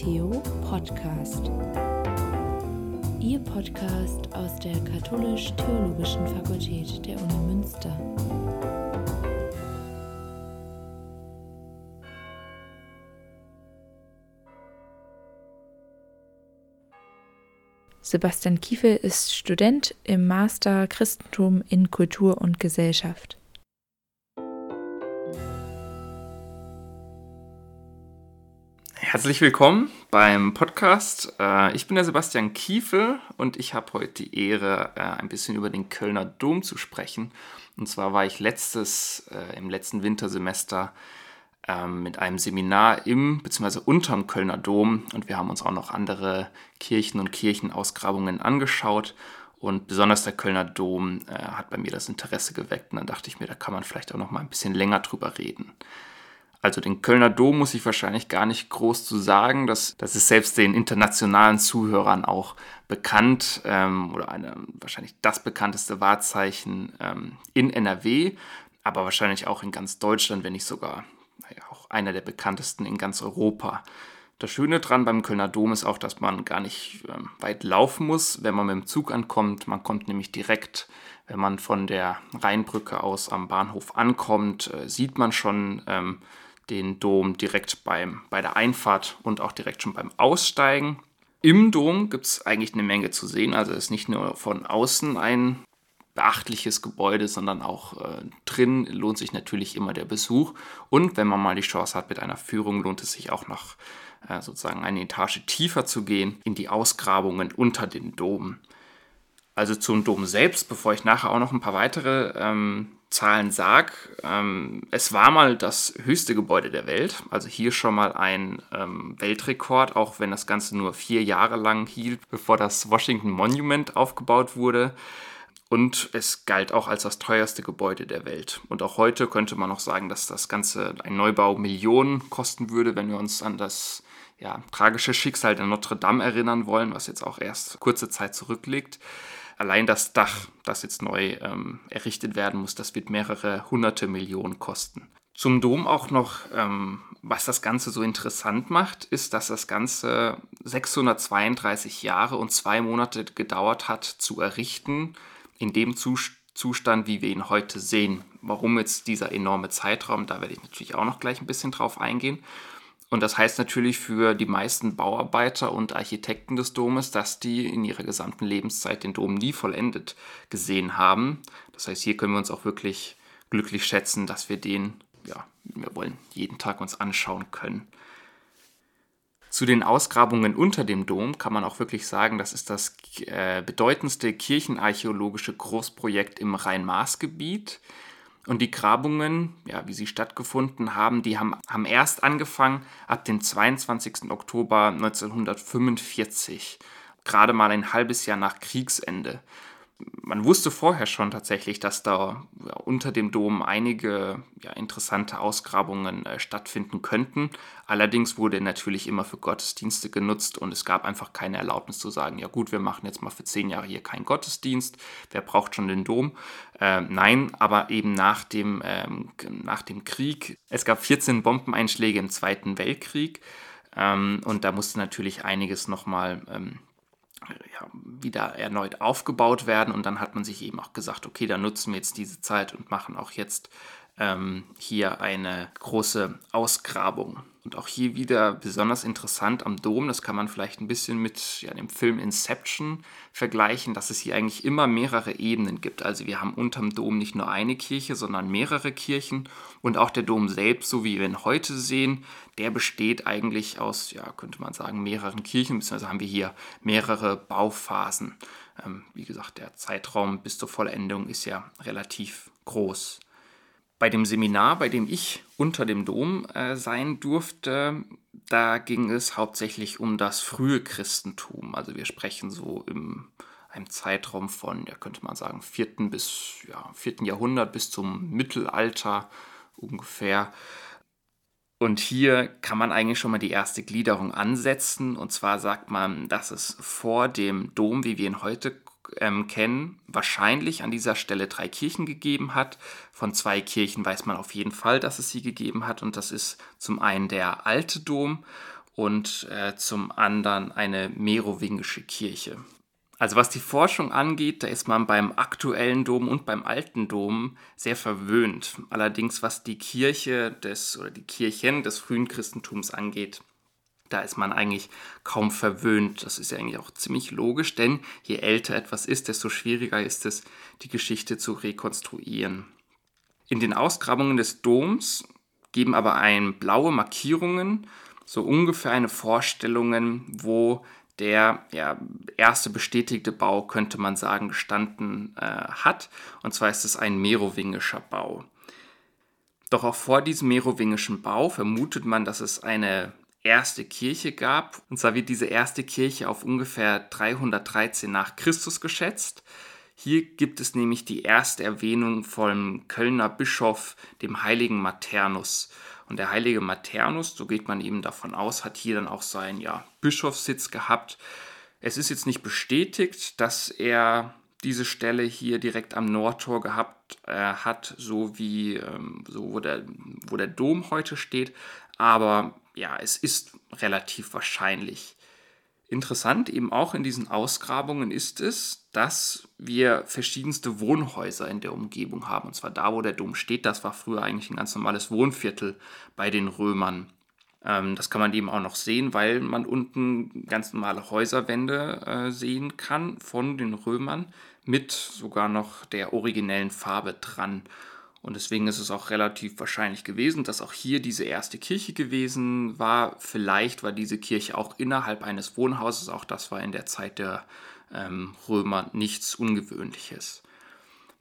Theo Podcast. Ihr Podcast aus der Katholisch-Theologischen Fakultät der Uni Münster. Sebastian Kiefel ist Student im Master Christentum in Kultur und Gesellschaft. Herzlich willkommen beim Podcast. Äh, ich bin der Sebastian Kiefel und ich habe heute die Ehre, äh, ein bisschen über den Kölner Dom zu sprechen. Und zwar war ich letztes, äh, im letzten Wintersemester ähm, mit einem Seminar im bzw. unterm Kölner Dom und wir haben uns auch noch andere Kirchen und Kirchenausgrabungen angeschaut. Und besonders der Kölner Dom hat bei mir das Interesse geweckt und dann dachte ich mir, da kann man vielleicht auch noch mal ein bisschen länger drüber reden. Also den Kölner Dom muss ich wahrscheinlich gar nicht groß zu sagen. Das, das ist selbst den internationalen Zuhörern auch bekannt ähm, oder eine, wahrscheinlich das bekannteste Wahrzeichen ähm, in NRW, aber wahrscheinlich auch in ganz Deutschland, wenn nicht sogar naja, auch einer der bekanntesten in ganz Europa. Das Schöne dran beim Kölner Dom ist auch, dass man gar nicht ähm, weit laufen muss, wenn man mit dem Zug ankommt. Man kommt nämlich direkt, wenn man von der Rheinbrücke aus am Bahnhof ankommt, äh, sieht man schon ähm, den Dom direkt beim, bei der Einfahrt und auch direkt schon beim Aussteigen. Im Dom gibt es eigentlich eine Menge zu sehen. Also es ist nicht nur von außen ein beachtliches Gebäude, sondern auch äh, drin lohnt sich natürlich immer der Besuch. Und wenn man mal die Chance hat mit einer Führung, lohnt es sich auch noch äh, sozusagen eine Etage tiefer zu gehen in die Ausgrabungen unter den Dom. Also zum Dom selbst, bevor ich nachher auch noch ein paar weitere ähm, Zahlen sage, ähm, es war mal das höchste Gebäude der Welt. Also hier schon mal ein ähm, Weltrekord, auch wenn das Ganze nur vier Jahre lang hielt, bevor das Washington Monument aufgebaut wurde. Und es galt auch als das teuerste Gebäude der Welt. Und auch heute könnte man noch sagen, dass das Ganze ein Neubau Millionen kosten würde, wenn wir uns an das ja, tragische Schicksal der Notre Dame erinnern wollen, was jetzt auch erst kurze Zeit zurückliegt allein das Dach, das jetzt neu ähm, errichtet werden muss, das wird mehrere hunderte Millionen kosten. Zum Dom auch noch, ähm, was das Ganze so interessant macht, ist, dass das Ganze 632 Jahre und zwei Monate gedauert hat zu errichten, in dem Zustand, wie wir ihn heute sehen. Warum jetzt dieser enorme Zeitraum, da werde ich natürlich auch noch gleich ein bisschen drauf eingehen. Und das heißt natürlich für die meisten Bauarbeiter und Architekten des Domes, dass die in ihrer gesamten Lebenszeit den Dom nie vollendet gesehen haben. Das heißt, hier können wir uns auch wirklich glücklich schätzen, dass wir den, ja, wir wollen, jeden Tag uns anschauen können. Zu den Ausgrabungen unter dem Dom kann man auch wirklich sagen, das ist das äh, bedeutendste kirchenarchäologische Großprojekt im Rhein-Maas-Gebiet. Und die Grabungen, ja, wie sie stattgefunden haben, die haben, haben erst angefangen ab dem 22. Oktober 1945, gerade mal ein halbes Jahr nach Kriegsende man wusste vorher schon tatsächlich, dass da unter dem Dom einige ja, interessante Ausgrabungen äh, stattfinden könnten. Allerdings wurde er natürlich immer für Gottesdienste genutzt und es gab einfach keine Erlaubnis zu sagen, ja gut, wir machen jetzt mal für zehn Jahre hier keinen Gottesdienst, wer braucht schon den Dom? Äh, nein, aber eben nach dem, ähm, nach dem Krieg. Es gab 14 Bombeneinschläge im Zweiten Weltkrieg ähm, und da musste natürlich einiges nochmal ähm, ja, wieder erneut aufgebaut werden. Und dann hat man sich eben auch gesagt, okay, dann nutzen wir jetzt diese Zeit und machen auch jetzt ähm, hier eine große Ausgrabung. Und auch hier wieder besonders interessant am Dom, das kann man vielleicht ein bisschen mit ja, dem Film Inception vergleichen, dass es hier eigentlich immer mehrere Ebenen gibt. Also wir haben unterm Dom nicht nur eine Kirche, sondern mehrere Kirchen. Und auch der Dom selbst, so wie wir ihn heute sehen, der besteht eigentlich aus, ja, könnte man sagen, mehreren Kirchen, beziehungsweise haben wir hier mehrere Bauphasen. Ähm, wie gesagt, der Zeitraum bis zur Vollendung ist ja relativ groß. Bei dem Seminar, bei dem ich unter dem Dom äh, sein durfte, da ging es hauptsächlich um das frühe Christentum. Also wir sprechen so im einem Zeitraum von, ja könnte man sagen, 4. bis ja, 4. Jahrhundert bis zum Mittelalter ungefähr. Und hier kann man eigentlich schon mal die erste Gliederung ansetzen. Und zwar sagt man, dass es vor dem Dom, wie wir ihn heute ähm, kennen, wahrscheinlich an dieser Stelle drei Kirchen gegeben hat. Von zwei Kirchen weiß man auf jeden Fall, dass es sie gegeben hat. Und das ist zum einen der alte Dom und äh, zum anderen eine merowingische Kirche. Also was die Forschung angeht, da ist man beim aktuellen Dom und beim alten Dom sehr verwöhnt. Allerdings was die Kirche des oder die Kirchen des frühen Christentums angeht, da ist man eigentlich kaum verwöhnt. Das ist ja eigentlich auch ziemlich logisch, denn je älter etwas ist, desto schwieriger ist es, die Geschichte zu rekonstruieren. In den Ausgrabungen des Doms geben aber ein blaue Markierungen so ungefähr eine Vorstellung, wo der ja, erste bestätigte Bau, könnte man sagen, gestanden äh, hat. Und zwar ist es ein merowingischer Bau. Doch auch vor diesem merowingischen Bau vermutet man, dass es eine erste Kirche gab. Und zwar wird diese erste Kirche auf ungefähr 313 nach Christus geschätzt. Hier gibt es nämlich die erste Erwähnung vom Kölner Bischof, dem heiligen Maternus. Und der heilige Maternus, so geht man eben davon aus, hat hier dann auch seinen ja, Bischofssitz gehabt. Es ist jetzt nicht bestätigt, dass er diese Stelle hier direkt am Nordtor gehabt äh, hat, so wie ähm, so wo, der, wo der Dom heute steht. Aber ja, es ist relativ wahrscheinlich. Interessant eben auch in diesen Ausgrabungen ist es, dass wir verschiedenste Wohnhäuser in der Umgebung haben. Und zwar da, wo der Dom steht, das war früher eigentlich ein ganz normales Wohnviertel bei den Römern. Ähm, das kann man eben auch noch sehen, weil man unten ganz normale Häuserwände äh, sehen kann von den Römern mit sogar noch der originellen Farbe dran. Und deswegen ist es auch relativ wahrscheinlich gewesen, dass auch hier diese erste Kirche gewesen war. Vielleicht war diese Kirche auch innerhalb eines Wohnhauses. Auch das war in der Zeit der ähm, Römer nichts Ungewöhnliches.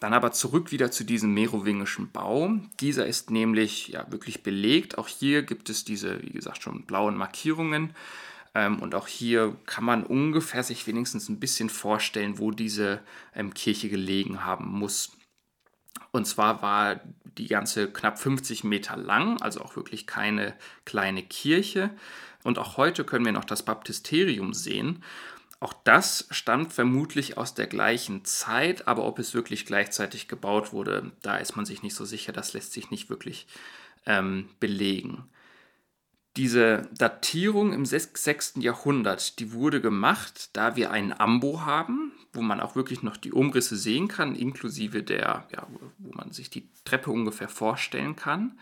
Dann aber zurück wieder zu diesem merowingischen Bau. Dieser ist nämlich ja wirklich belegt. Auch hier gibt es diese, wie gesagt, schon blauen Markierungen. Ähm, und auch hier kann man ungefähr sich wenigstens ein bisschen vorstellen, wo diese ähm, Kirche gelegen haben muss. Und zwar war die ganze knapp 50 Meter lang, also auch wirklich keine kleine Kirche. Und auch heute können wir noch das Baptisterium sehen. Auch das stammt vermutlich aus der gleichen Zeit, aber ob es wirklich gleichzeitig gebaut wurde, da ist man sich nicht so sicher. Das lässt sich nicht wirklich ähm, belegen. Diese Datierung im 6. Jahrhundert, die wurde gemacht, da wir einen Ambo haben, wo man auch wirklich noch die Umrisse sehen kann, inklusive der, ja, wo man sich die Treppe ungefähr vorstellen kann.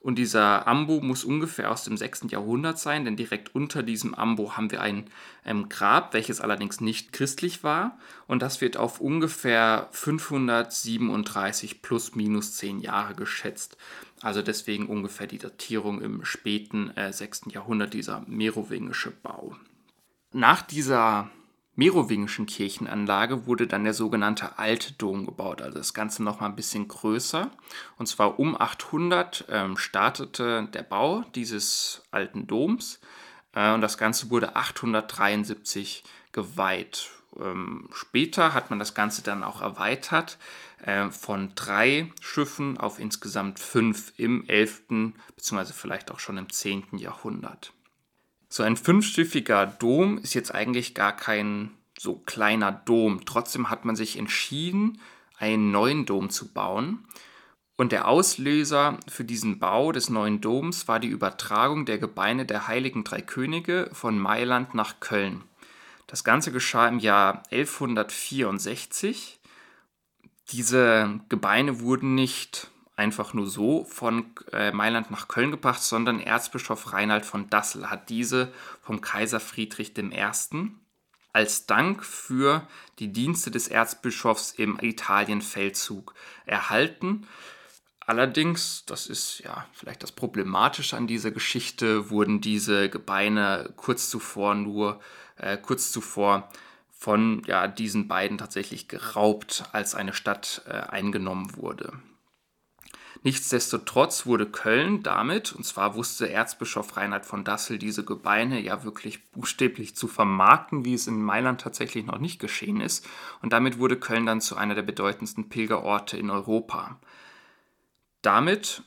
Und dieser Ambo muss ungefähr aus dem 6. Jahrhundert sein, denn direkt unter diesem Ambo haben wir ein ähm, Grab, welches allerdings nicht christlich war. Und das wird auf ungefähr 537 plus minus 10 Jahre geschätzt. Also deswegen ungefähr die Datierung im späten äh, 6. Jahrhundert, dieser merowingische Bau. Nach dieser merowingischen Kirchenanlage wurde dann der sogenannte Altdom gebaut, also das Ganze noch mal ein bisschen größer. Und zwar um 800 ähm, startete der Bau dieses alten Doms äh, und das Ganze wurde 873 geweiht. Ähm, später hat man das Ganze dann auch erweitert äh, von drei Schiffen auf insgesamt fünf im 11. bzw. vielleicht auch schon im 10. Jahrhundert. So ein fünfschiffiger Dom ist jetzt eigentlich gar kein so kleiner Dom. Trotzdem hat man sich entschieden, einen neuen Dom zu bauen. Und der Auslöser für diesen Bau des neuen Doms war die Übertragung der Gebeine der Heiligen Drei Könige von Mailand nach Köln. Das Ganze geschah im Jahr 1164. Diese Gebeine wurden nicht einfach nur so von äh, Mailand nach Köln gebracht, sondern Erzbischof Reinhard von Dassel hat diese vom Kaiser Friedrich I. als Dank für die Dienste des Erzbischofs im Italienfeldzug erhalten. Allerdings, das ist ja vielleicht das Problematische an dieser Geschichte, wurden diese Gebeine kurz zuvor nur äh, kurz zuvor von ja, diesen beiden tatsächlich geraubt, als eine Stadt äh, eingenommen wurde. Nichtsdestotrotz wurde Köln damit, und zwar wusste Erzbischof Reinhard von Dassel diese Gebeine ja wirklich buchstäblich zu vermarkten, wie es in Mailand tatsächlich noch nicht geschehen ist, und damit wurde Köln dann zu einer der bedeutendsten Pilgerorte in Europa. Damit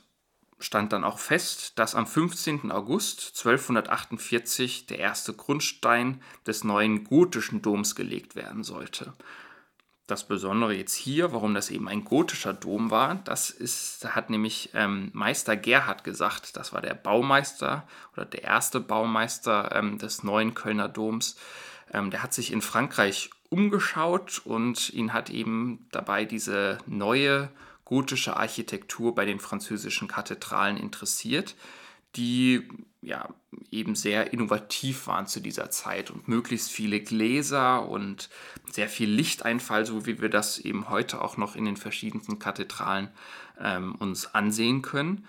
stand dann auch fest, dass am 15. August 1248 der erste Grundstein des neuen gotischen Doms gelegt werden sollte. Das Besondere jetzt hier, warum das eben ein gotischer Dom war, das ist, hat nämlich ähm, Meister Gerhard gesagt, das war der Baumeister oder der erste Baumeister ähm, des neuen Kölner Doms. Ähm, der hat sich in Frankreich umgeschaut und ihn hat eben dabei diese neue gotische Architektur bei den französischen Kathedralen interessiert, die ja eben sehr innovativ waren zu dieser Zeit und möglichst viele Gläser und sehr viel Lichteinfall, so wie wir das eben heute auch noch in den verschiedensten Kathedralen ähm, uns ansehen können.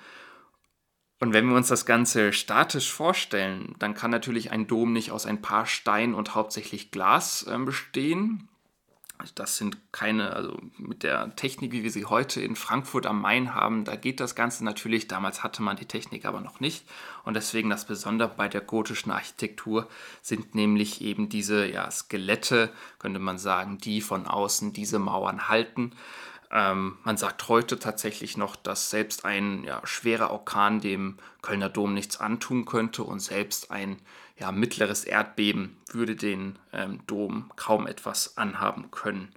Und wenn wir uns das Ganze statisch vorstellen, dann kann natürlich ein Dom nicht aus ein paar Stein und hauptsächlich Glas äh, bestehen, das sind keine, also mit der Technik, wie wir sie heute in Frankfurt am Main haben, da geht das Ganze natürlich. Damals hatte man die Technik aber noch nicht. Und deswegen das Besondere bei der gotischen Architektur sind nämlich eben diese ja, Skelette, könnte man sagen, die von außen diese Mauern halten. Ähm, man sagt heute tatsächlich noch, dass selbst ein ja, schwerer Orkan dem Kölner Dom nichts antun könnte und selbst ein ja, mittleres Erdbeben würde den ähm, Dom kaum etwas anhaben können.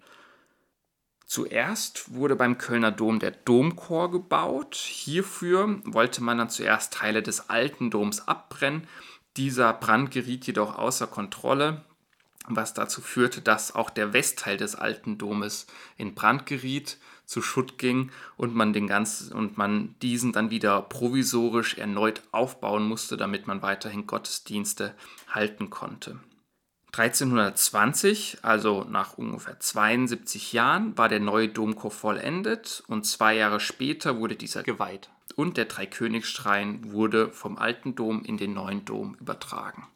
Zuerst wurde beim Kölner Dom der Domchor gebaut. Hierfür wollte man dann zuerst Teile des alten Doms abbrennen. Dieser Brand geriet jedoch außer Kontrolle was dazu führte, dass auch der Westteil des alten Domes in Brand geriet, zu Schutt ging und man den ganzen und man diesen dann wieder provisorisch erneut aufbauen musste, damit man weiterhin Gottesdienste halten konnte. 1320, also nach ungefähr 72 Jahren, war der neue Domchor vollendet und zwei Jahre später wurde dieser geweiht. Und der Dreikönigsschrein wurde vom alten Dom in den neuen Dom übertragen.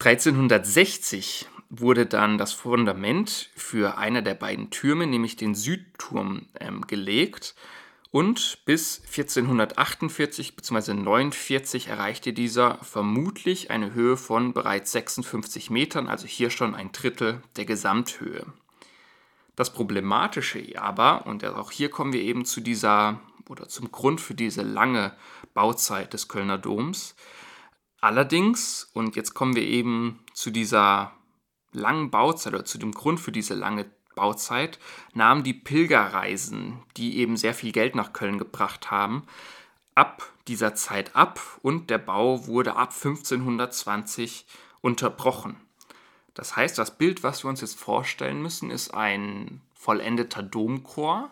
1360 wurde dann das Fundament für einer der beiden Türme, nämlich den Südturm, ähm, gelegt. Und bis 1448 bzw. 49 erreichte dieser vermutlich eine Höhe von bereits 56 Metern, also hier schon ein Drittel der Gesamthöhe. Das Problematische aber, und auch hier kommen wir eben zu dieser oder zum Grund für diese lange Bauzeit des Kölner Doms. Allerdings, und jetzt kommen wir eben zu dieser langen Bauzeit oder zu dem Grund für diese lange Bauzeit nahmen die Pilgerreisen, die eben sehr viel Geld nach Köln gebracht haben, ab dieser Zeit ab und der Bau wurde ab 1520 unterbrochen. Das heißt, das Bild, was wir uns jetzt vorstellen müssen, ist ein vollendeter Domchor,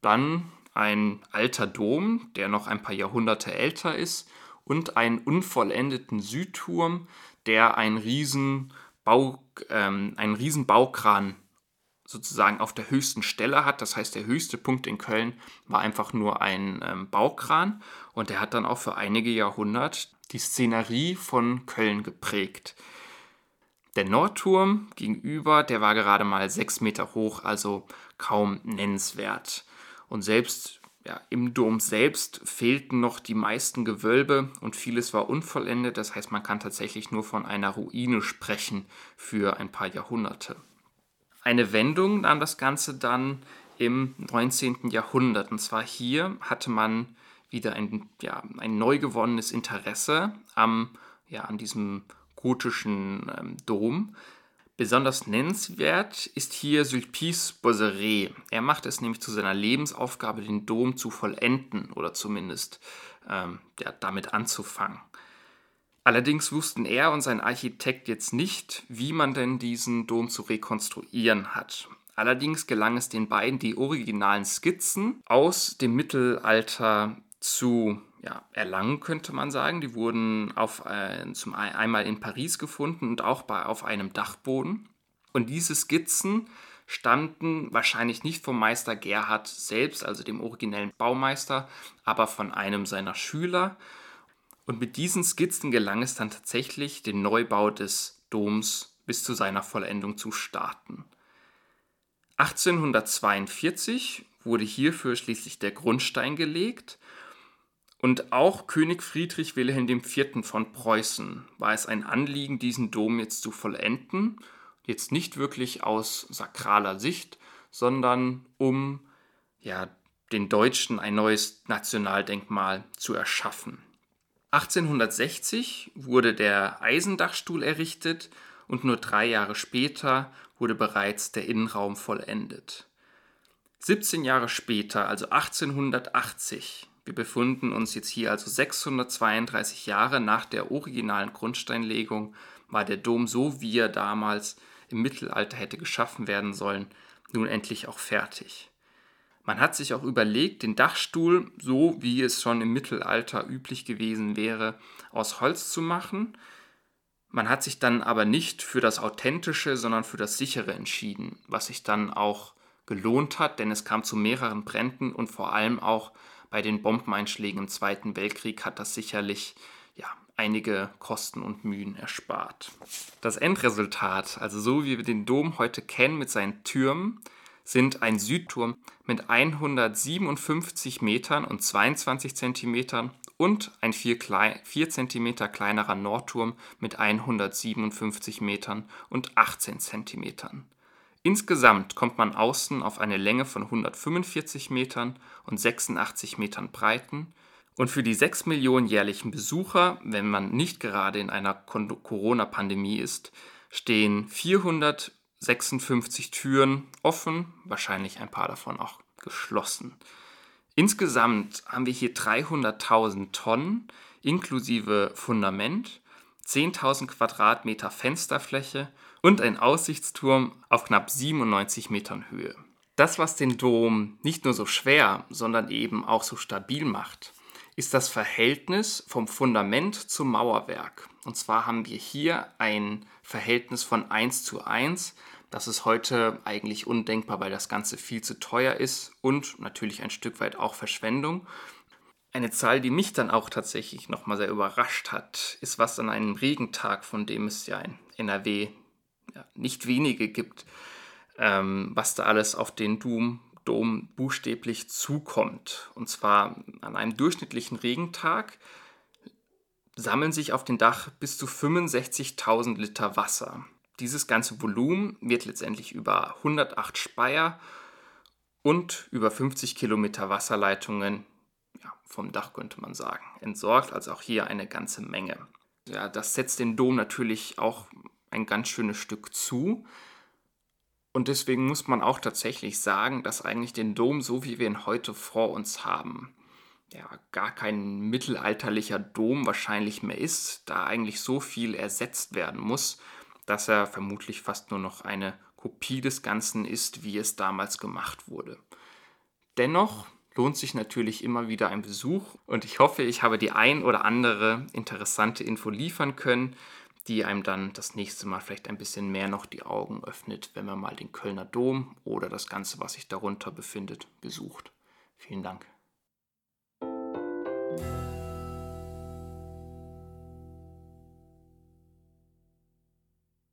dann ein alter Dom, der noch ein paar Jahrhunderte älter ist, und einen unvollendeten Südturm, der ein riesen Bau, ähm, einen riesen Baukran sozusagen auf der höchsten Stelle hat. Das heißt, der höchste Punkt in Köln war einfach nur ein ähm, Baukran und der hat dann auch für einige Jahrhunderte die Szenerie von Köln geprägt. Der Nordturm gegenüber, der war gerade mal sechs Meter hoch, also kaum nennenswert. Und selbst ja, im Dom selbst fehlten noch die meisten Gewölbe und vieles war unvollendet. Das heißt, man kann tatsächlich nur von einer Ruine sprechen für ein paar Jahrhunderte. Eine Wendung nahm das Ganze dann im 19. Jahrhundert. Und zwar hier hatte man wieder ein, ja, ein neu gewonnenes Interesse am, ja, an diesem gotischen ähm, Dom. Besonders nennenswert ist hier Sulpice Bosseret. Er macht es nämlich zu seiner Lebensaufgabe, den Dom zu vollenden oder zumindest ähm, ja, damit anzufangen. Allerdings wussten er und sein Architekt jetzt nicht, wie man denn diesen Dom zu rekonstruieren hat. Allerdings gelang es den beiden, die originalen Skizzen aus dem Mittelalter zu ja, erlangen, könnte man sagen. Die wurden auf, äh, zum einmal in Paris gefunden und auch bei, auf einem Dachboden. Und diese Skizzen stammten wahrscheinlich nicht vom Meister Gerhard selbst, also dem originellen Baumeister, aber von einem seiner Schüler. Und mit diesen Skizzen gelang es dann tatsächlich, den Neubau des Doms bis zu seiner Vollendung zu starten. 1842 wurde hierfür schließlich der Grundstein gelegt und auch König Friedrich Wilhelm IV. von Preußen war es ein Anliegen, diesen Dom jetzt zu vollenden, jetzt nicht wirklich aus sakraler Sicht, sondern um ja, den Deutschen ein neues Nationaldenkmal zu erschaffen. 1860 wurde der Eisendachstuhl errichtet und nur drei Jahre später wurde bereits der Innenraum vollendet. 17 Jahre später, also 1880, wir befinden uns jetzt hier also 632 Jahre nach der originalen Grundsteinlegung, war der Dom so, wie er damals im Mittelalter hätte geschaffen werden sollen, nun endlich auch fertig. Man hat sich auch überlegt, den Dachstuhl, so wie es schon im Mittelalter üblich gewesen wäre, aus Holz zu machen. Man hat sich dann aber nicht für das Authentische, sondern für das Sichere entschieden, was sich dann auch gelohnt hat, denn es kam zu mehreren Bränden und vor allem auch bei den Bombeneinschlägen im Zweiten Weltkrieg hat das sicherlich ja, einige Kosten und Mühen erspart. Das Endresultat, also so wie wir den Dom heute kennen mit seinen Türmen, sind ein Südturm mit 157 Metern und 22 Zentimetern und ein 4, 4 cm kleinerer Nordturm mit 157 Metern und 18 Zentimetern. Insgesamt kommt man außen auf eine Länge von 145 Metern und 86 Metern Breiten und für die 6 Millionen jährlichen Besucher, wenn man nicht gerade in einer Corona-Pandemie ist, stehen 456 Türen offen, wahrscheinlich ein paar davon auch geschlossen. Insgesamt haben wir hier 300.000 Tonnen inklusive Fundament, 10.000 Quadratmeter Fensterfläche und ein Aussichtsturm auf knapp 97 Metern Höhe. Das, was den Dom nicht nur so schwer, sondern eben auch so stabil macht, ist das Verhältnis vom Fundament zum Mauerwerk. Und zwar haben wir hier ein Verhältnis von 1 zu 1. Das ist heute eigentlich undenkbar, weil das Ganze viel zu teuer ist und natürlich ein Stück weit auch Verschwendung. Eine Zahl, die mich dann auch tatsächlich nochmal sehr überrascht hat, ist, was an einem Regentag, von dem es ja in NRW ja, nicht wenige gibt, ähm, was da alles auf den Doom, Dom buchstäblich zukommt. Und zwar an einem durchschnittlichen Regentag sammeln sich auf dem Dach bis zu 65.000 Liter Wasser. Dieses ganze Volumen wird letztendlich über 108 Speier und über 50 Kilometer Wasserleitungen ja, vom Dach, könnte man sagen, entsorgt. Also auch hier eine ganze Menge. Ja, das setzt den Dom natürlich auch ein ganz schönes Stück zu. Und deswegen muss man auch tatsächlich sagen, dass eigentlich den Dom, so wie wir ihn heute vor uns haben, ja, gar kein mittelalterlicher Dom wahrscheinlich mehr ist, da eigentlich so viel ersetzt werden muss, dass er vermutlich fast nur noch eine Kopie des Ganzen ist, wie es damals gemacht wurde. Dennoch lohnt sich natürlich immer wieder ein Besuch und ich hoffe, ich habe die ein oder andere interessante Info liefern können die einem dann das nächste Mal vielleicht ein bisschen mehr noch die Augen öffnet, wenn man mal den Kölner Dom oder das Ganze, was sich darunter befindet, besucht. Vielen Dank.